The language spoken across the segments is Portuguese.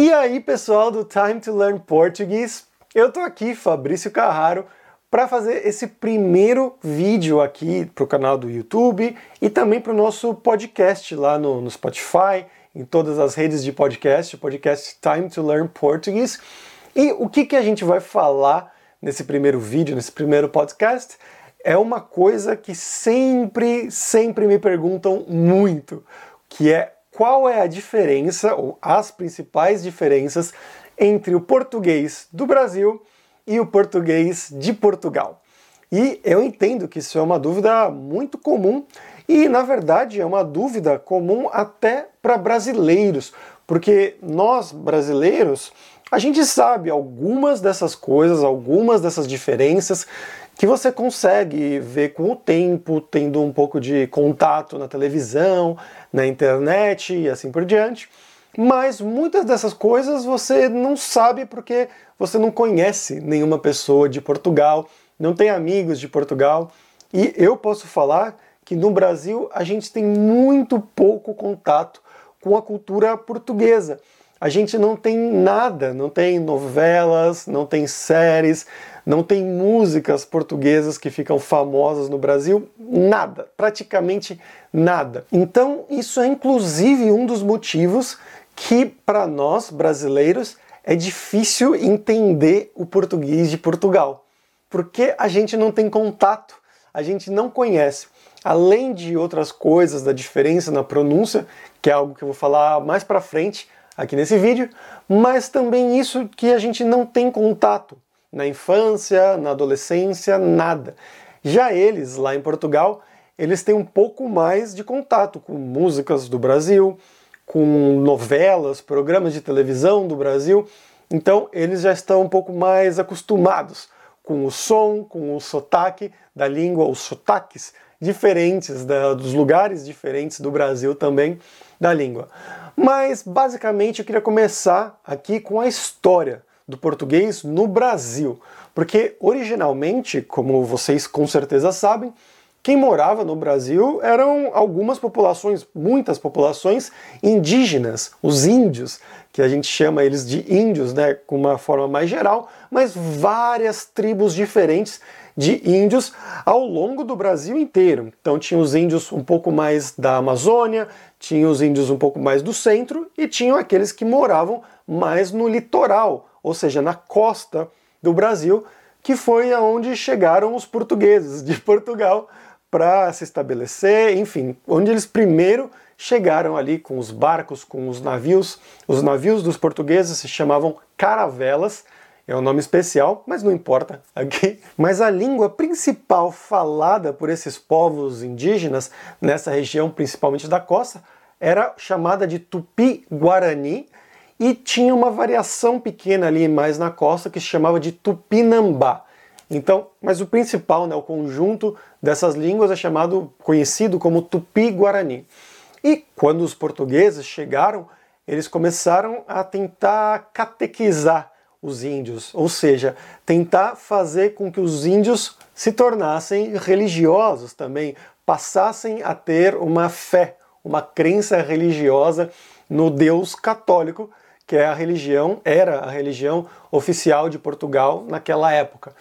E aí, pessoal do Time to Learn Português, eu tô aqui, Fabrício Carraro, para fazer esse primeiro vídeo aqui para o canal do YouTube e também para o nosso podcast lá no, no, Spotify, em todas as redes de podcast, o podcast Time to Learn Português. E o que, que a gente vai falar nesse primeiro vídeo, nesse primeiro podcast? É uma coisa que sempre, sempre me perguntam muito, que é qual é a diferença, ou as principais diferenças, entre o português do Brasil e o português de Portugal. E eu entendo que isso é uma dúvida muito comum e, na verdade, é uma dúvida comum até para brasileiros, porque nós brasileiros a gente sabe algumas dessas coisas, algumas dessas diferenças que você consegue ver com o tempo, tendo um pouco de contato na televisão, na internet e assim por diante. Mas muitas dessas coisas você não sabe porque você não conhece nenhuma pessoa de Portugal, não tem amigos de Portugal. E eu posso falar que no Brasil a gente tem muito pouco contato com a cultura portuguesa a gente não tem nada, não tem novelas, não tem séries, não tem músicas portuguesas que ficam famosas no Brasil, nada, praticamente nada. Então, isso é inclusive um dos motivos que para nós brasileiros é difícil entender o português de Portugal, porque a gente não tem contato, a gente não conhece. Além de outras coisas da diferença na pronúncia, que é algo que eu vou falar mais para frente, aqui nesse vídeo, mas também isso que a gente não tem contato na infância, na adolescência, nada. Já eles, lá em Portugal, eles têm um pouco mais de contato com músicas do Brasil, com novelas, programas de televisão do Brasil, então eles já estão um pouco mais acostumados com o som, com o sotaque da língua, os sotaques diferentes da, dos lugares diferentes do Brasil também da língua. Mas basicamente eu queria começar aqui com a história do português no Brasil, porque originalmente, como vocês com certeza sabem, quem morava no Brasil eram algumas populações, muitas populações indígenas, os índios, que a gente chama eles de índios, né, com uma forma mais geral, mas várias tribos diferentes de índios ao longo do Brasil inteiro. Então tinha os índios um pouco mais da Amazônia, tinha os índios um pouco mais do centro e tinham aqueles que moravam mais no litoral, ou seja, na costa do Brasil, que foi aonde chegaram os portugueses de Portugal para se estabelecer, enfim, onde eles primeiro chegaram ali com os barcos, com os navios. Os navios dos portugueses se chamavam caravelas é um nome especial, mas não importa aqui. Mas a língua principal falada por esses povos indígenas nessa região, principalmente da costa, era chamada de Tupi-Guarani e tinha uma variação pequena ali mais na costa que se chamava de Tupinambá. Então, mas o principal, né, o conjunto dessas línguas é chamado, conhecido como Tupi-Guarani. E quando os portugueses chegaram, eles começaram a tentar catequizar os índios, ou seja, tentar fazer com que os índios se tornassem religiosos também, passassem a ter uma fé, uma crença religiosa no Deus católico, que é a religião, era a religião oficial de Portugal naquela época.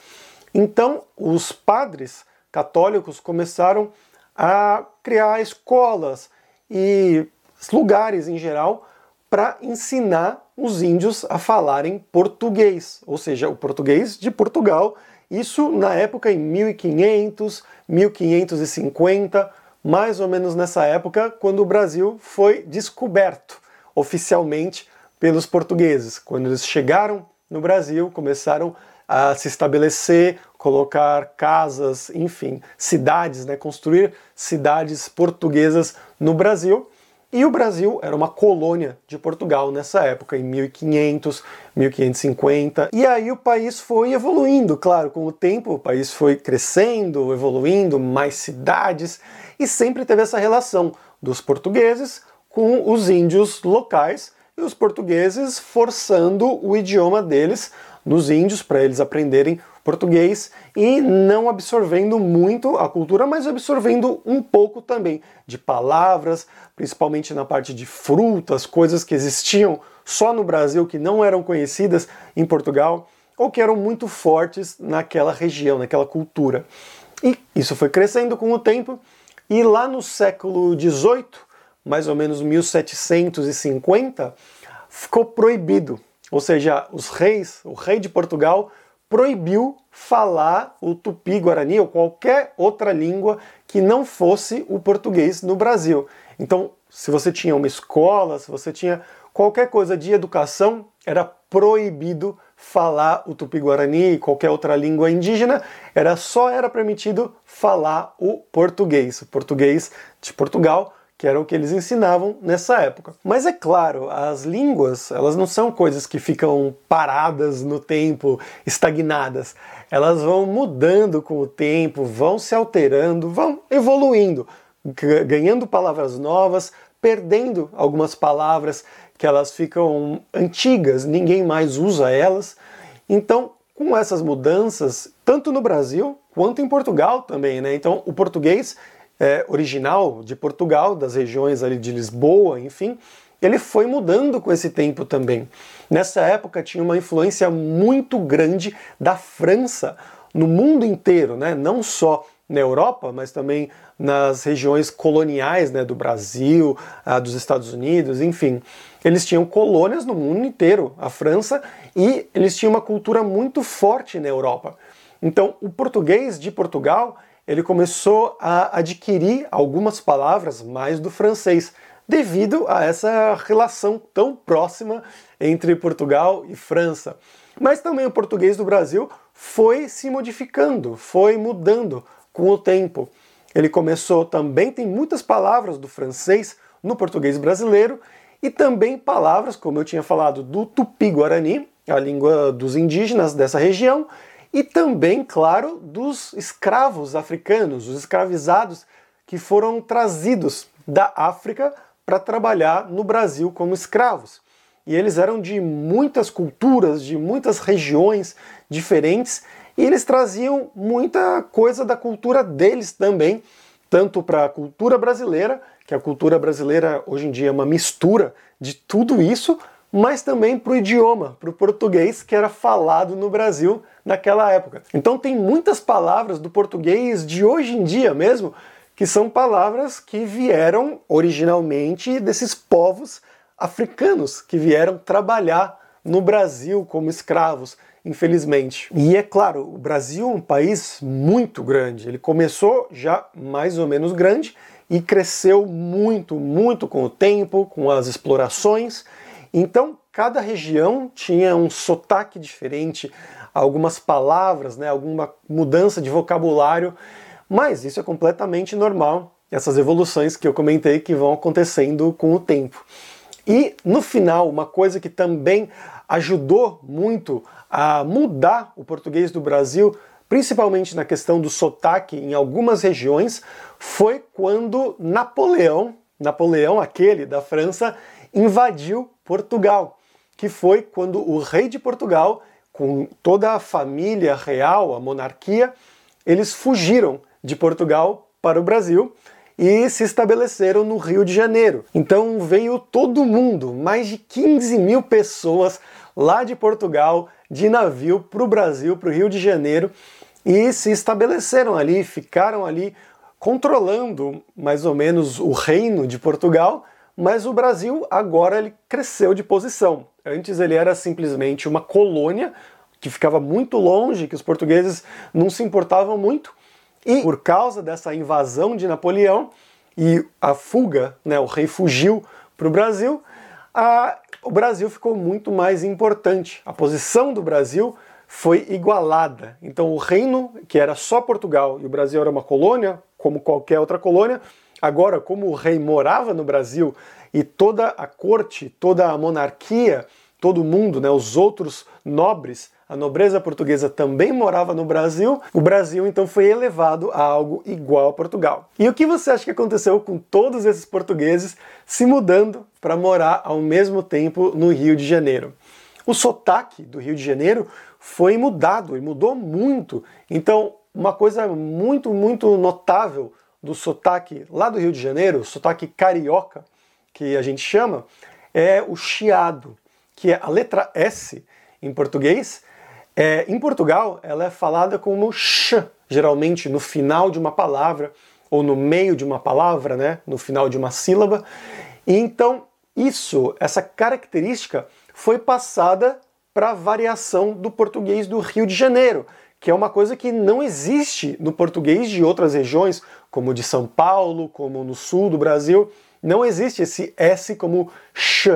Então, os padres católicos começaram a criar escolas e lugares em geral para ensinar os índios a falarem português, ou seja, o português de Portugal. Isso na época em 1500, 1550, mais ou menos nessa época, quando o Brasil foi descoberto oficialmente pelos portugueses. Quando eles chegaram no Brasil, começaram a se estabelecer, colocar casas, enfim, cidades, né, construir cidades portuguesas no Brasil. E o Brasil era uma colônia de Portugal nessa época, em 1500, 1550. E aí o país foi evoluindo, claro, com o tempo o país foi crescendo, evoluindo, mais cidades, e sempre teve essa relação dos portugueses com os índios locais e os portugueses forçando o idioma deles nos índios para eles aprenderem português e não absorvendo muito a cultura, mas absorvendo um pouco também de palavras, principalmente na parte de frutas, coisas que existiam só no Brasil que não eram conhecidas em Portugal ou que eram muito fortes naquela região, naquela cultura. E isso foi crescendo com o tempo e lá no século XVIII, mais ou menos 1750, ficou proibido. Ou seja, os reis, o rei de Portugal proibiu falar o tupi-guarani ou qualquer outra língua que não fosse o português no Brasil. Então, se você tinha uma escola, se você tinha qualquer coisa de educação, era proibido falar o tupi-guarani qualquer outra língua indígena, era só era permitido falar o português, o português de Portugal, que era o que eles ensinavam nessa época. Mas é claro, as línguas, elas não são coisas que ficam paradas no tempo, estagnadas. Elas vão mudando com o tempo, vão se alterando, vão evoluindo, ganhando palavras novas, perdendo algumas palavras que elas ficam antigas, ninguém mais usa elas. Então, com essas mudanças, tanto no Brasil quanto em Portugal também, né? Então, o português é, original de Portugal, das regiões ali de Lisboa, enfim, ele foi mudando com esse tempo também. Nessa época tinha uma influência muito grande da França no mundo inteiro, né? não só na Europa, mas também nas regiões coloniais né, do Brasil, dos Estados Unidos, enfim. Eles tinham colônias no mundo inteiro, a França, e eles tinham uma cultura muito forte na Europa. Então, o português de Portugal ele começou a adquirir algumas palavras mais do francês, devido a essa relação tão próxima entre Portugal e França. Mas também o português do Brasil foi se modificando, foi mudando com o tempo. Ele começou também, tem muitas palavras do francês no português brasileiro e também palavras, como eu tinha falado, do tupi-guarani, a língua dos indígenas dessa região, e também, claro, dos escravos africanos, os escravizados que foram trazidos da África para trabalhar no Brasil como escravos. E eles eram de muitas culturas, de muitas regiões diferentes, e eles traziam muita coisa da cultura deles também, tanto para a cultura brasileira, que a cultura brasileira hoje em dia é uma mistura de tudo isso, mas também para o idioma, para o português que era falado no Brasil naquela época. Então tem muitas palavras do português de hoje em dia mesmo que são palavras que vieram originalmente desses povos africanos que vieram trabalhar no Brasil como escravos, infelizmente. E é claro, o Brasil é um país muito grande. Ele começou já mais ou menos grande e cresceu muito, muito com o tempo, com as explorações então, cada região tinha um sotaque diferente, algumas palavras, né, alguma mudança de vocabulário, mas isso é completamente normal, essas evoluções que eu comentei que vão acontecendo com o tempo. E no final, uma coisa que também ajudou muito a mudar o português do Brasil, principalmente na questão do sotaque em algumas regiões, foi quando Napoleão, Napoleão aquele da França, invadiu Portugal, que foi quando o rei de Portugal, com toda a família real, a monarquia, eles fugiram de Portugal para o Brasil e se estabeleceram no Rio de Janeiro. Então veio todo mundo, mais de 15 mil pessoas lá de Portugal, de navio para o Brasil, para o Rio de Janeiro, e se estabeleceram ali, ficaram ali controlando mais ou menos o reino de Portugal mas o Brasil agora ele cresceu de posição. Antes ele era simplesmente uma colônia que ficava muito longe, que os portugueses não se importavam muito. E por causa dessa invasão de Napoleão e a fuga, né, o rei fugiu para o Brasil, a, o Brasil ficou muito mais importante. A posição do Brasil foi igualada. Então o reino, que era só Portugal e o Brasil era uma colônia, como qualquer outra colônia, Agora, como o rei morava no Brasil e toda a corte, toda a monarquia, todo mundo, né, os outros nobres, a nobreza portuguesa também morava no Brasil, o Brasil então foi elevado a algo igual a Portugal. E o que você acha que aconteceu com todos esses portugueses se mudando para morar ao mesmo tempo no Rio de Janeiro? O sotaque do Rio de Janeiro foi mudado e mudou muito. Então, uma coisa muito, muito notável do sotaque lá do Rio de Janeiro, sotaque carioca, que a gente chama, é o chiado, que é a letra S em português. É, em Portugal, ela é falada como sh, geralmente no final de uma palavra ou no meio de uma palavra, né, no final de uma sílaba. E então, isso, essa característica foi passada para a variação do português do Rio de Janeiro, que é uma coisa que não existe no português de outras regiões, como de São Paulo, como no sul do Brasil. Não existe esse S como sh.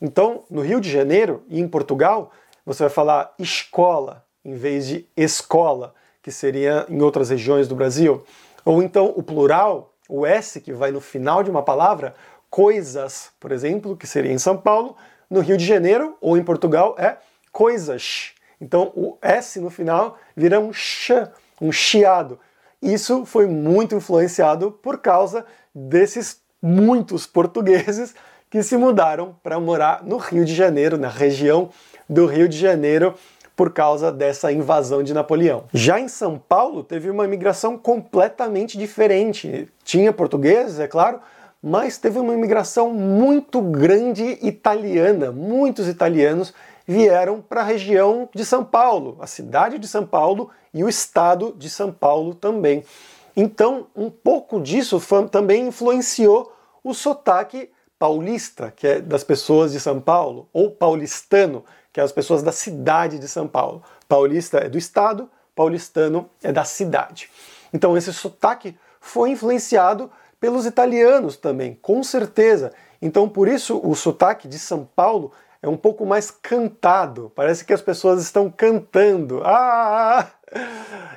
Então, no Rio de Janeiro e em Portugal, você vai falar escola em vez de escola, que seria em outras regiões do Brasil. Ou então o plural, o S que vai no final de uma palavra, coisas, por exemplo, que seria em São Paulo, no Rio de Janeiro ou em Portugal é coisas. Então o S no final vira um ch, um chiado. Isso foi muito influenciado por causa desses muitos portugueses que se mudaram para morar no Rio de Janeiro, na região do Rio de Janeiro, por causa dessa invasão de Napoleão. Já em São Paulo, teve uma imigração completamente diferente. Tinha portugueses, é claro, mas teve uma imigração muito grande italiana. Muitos italianos vieram para a região de São Paulo, a cidade de São Paulo e o estado de São Paulo também. Então, um pouco disso também influenciou o sotaque paulista, que é das pessoas de São Paulo, ou paulistano, que é as pessoas da cidade de São Paulo. Paulista é do estado, paulistano é da cidade. Então, esse sotaque foi influenciado pelos italianos também, com certeza. Então, por isso, o sotaque de São Paulo é um pouco mais cantado. Parece que as pessoas estão cantando. Ah!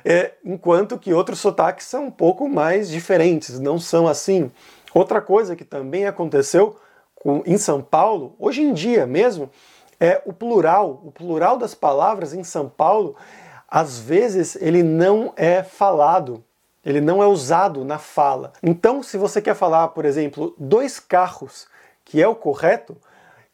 É, enquanto que outros sotaques são um pouco mais diferentes, não são assim. Outra coisa que também aconteceu com, em São Paulo, hoje em dia mesmo, é o plural. O plural das palavras em São Paulo, às vezes, ele não é falado ele não é usado na fala. Então, se você quer falar, por exemplo, dois carros, que é o correto,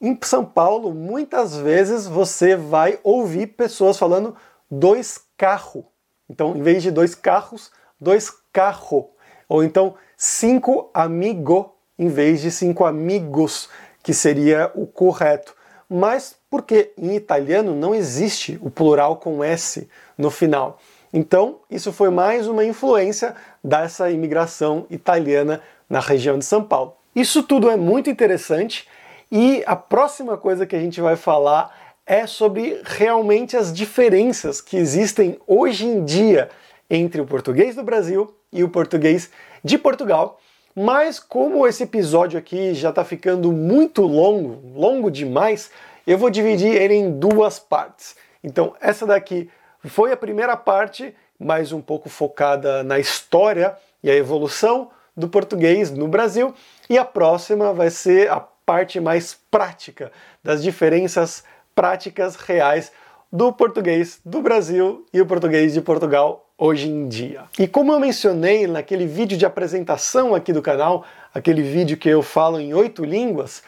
em São Paulo, muitas vezes você vai ouvir pessoas falando dois carro. Então, em vez de dois carros, dois carro. Ou então, cinco amigo, em vez de cinco amigos, que seria o correto. Mas porque em italiano não existe o plural com S no final. Então, isso foi mais uma influência dessa imigração italiana na região de São Paulo. Isso tudo é muito interessante e a próxima coisa que a gente vai falar é sobre realmente as diferenças que existem hoje em dia entre o português do Brasil e o português de Portugal. Mas como esse episódio aqui já está ficando muito longo, longo demais, eu vou dividir ele em duas partes. Então, essa daqui foi a primeira parte, mais um pouco focada na história e a evolução do português no Brasil, e a próxima vai ser a parte mais prática das diferenças práticas reais do português do Brasil e o português de Portugal hoje em dia. E como eu mencionei naquele vídeo de apresentação aqui do canal, aquele vídeo que eu falo em oito línguas,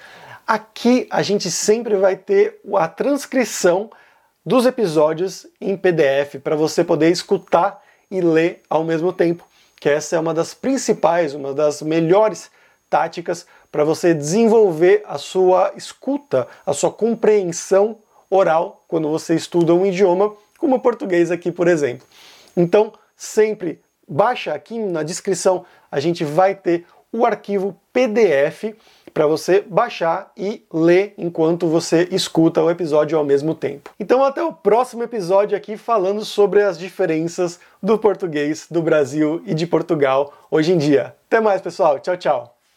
aqui a gente sempre vai ter a transcrição dos episódios em PDF para você poder escutar e ler ao mesmo tempo. Que essa é uma das principais, uma das melhores táticas para você desenvolver a sua escuta, a sua compreensão oral quando você estuda um idioma, como o português aqui, por exemplo. Então, sempre baixa aqui na descrição, a gente vai ter o arquivo PDF para você baixar e ler enquanto você escuta o episódio ao mesmo tempo. Então até o próximo episódio aqui falando sobre as diferenças do português do Brasil e de Portugal hoje em dia. Até mais, pessoal. Tchau, tchau.